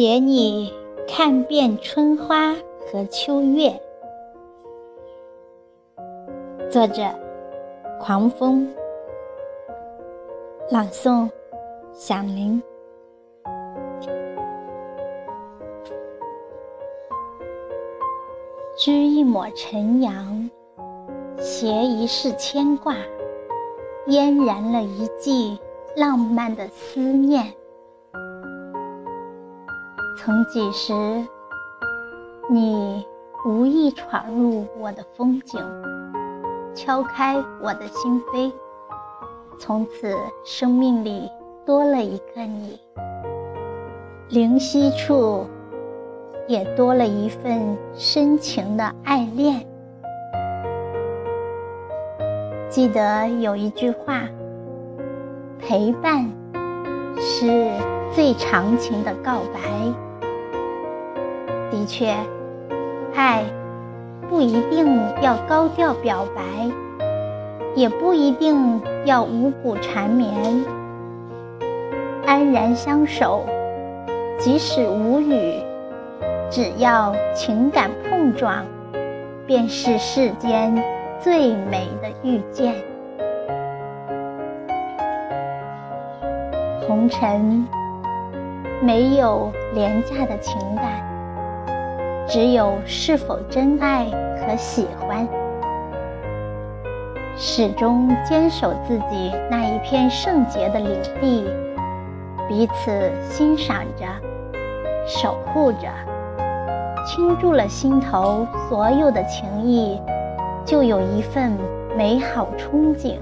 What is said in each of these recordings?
携你看遍春花和秋月。作者：狂风。朗诵：响铃。织一抹晨阳，携一世牵挂，嫣然了一季浪漫的思念。曾几时，你无意闯入我的风景，敲开我的心扉，从此生命里多了一个你，灵犀处也多了一份深情的爱恋。记得有一句话：陪伴是最长情的告白。的确，爱不一定要高调表白，也不一定要五谷缠绵，安然相守，即使无语，只要情感碰撞，便是世间最美的遇见。红尘没有廉价的情感。只有是否真爱和喜欢，始终坚守自己那一片圣洁的领地，彼此欣赏着，守护着，倾注了心头所有的情谊，就有一份美好憧憬，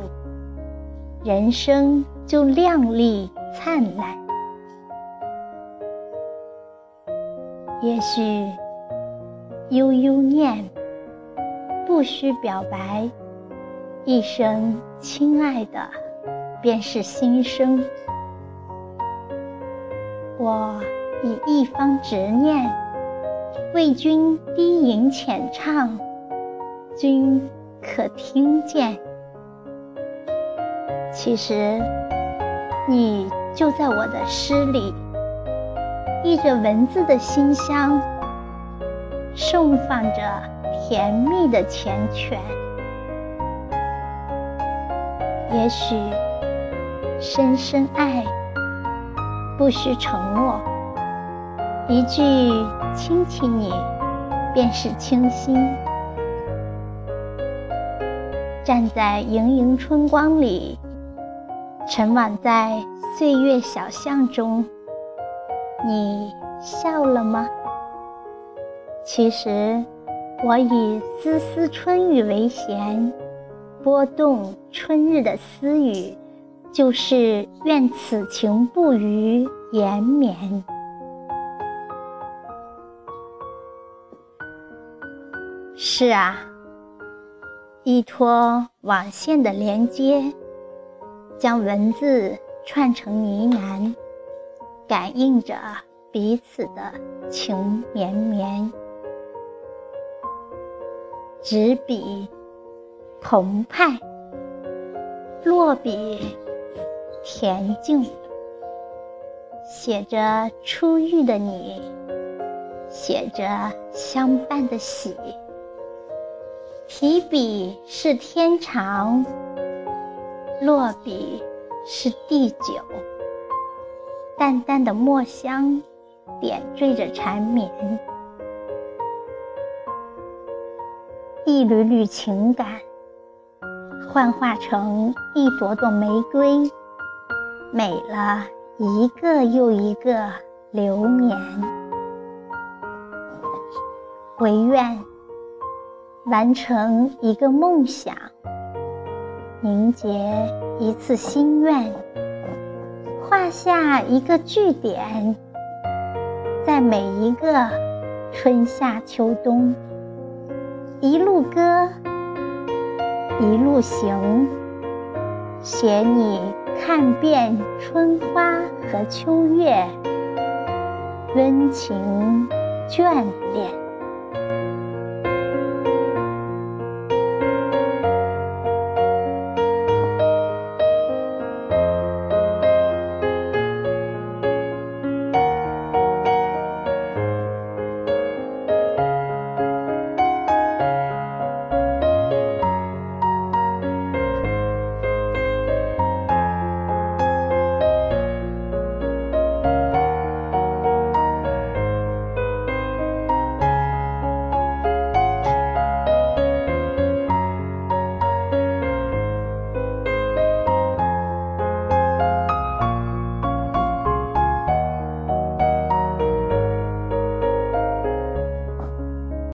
人生就亮丽灿烂。也许。悠悠念，不需表白，一声“亲爱的”，便是心声。我以一方执念，为君低吟浅唱，君可听见？其实，你就在我的诗里，溢着文字的馨香。盛放着甜蜜的缱绻。也许深深爱不需承诺，一句亲亲你便是倾心。站在盈盈春光里，沉往在岁月小巷中，你笑了吗？其实，我以丝丝春雨为弦，拨动春日的私语，就是愿此情不渝延绵。是啊，依托网线的连接，将文字串成呢喃，感应着彼此的情绵绵。执笔澎湃，落笔恬静，写着初遇的你，写着相伴的喜。提笔是天长，落笔是地久。淡淡的墨香，点缀着缠绵。一缕缕情感，幻化成一朵朵玫瑰，美了一个又一个流年。唯愿完成一个梦想，凝结一次心愿，画下一个句点，在每一个春夏秋冬。一路歌，一路行，写你看遍春花和秋月，温情眷恋。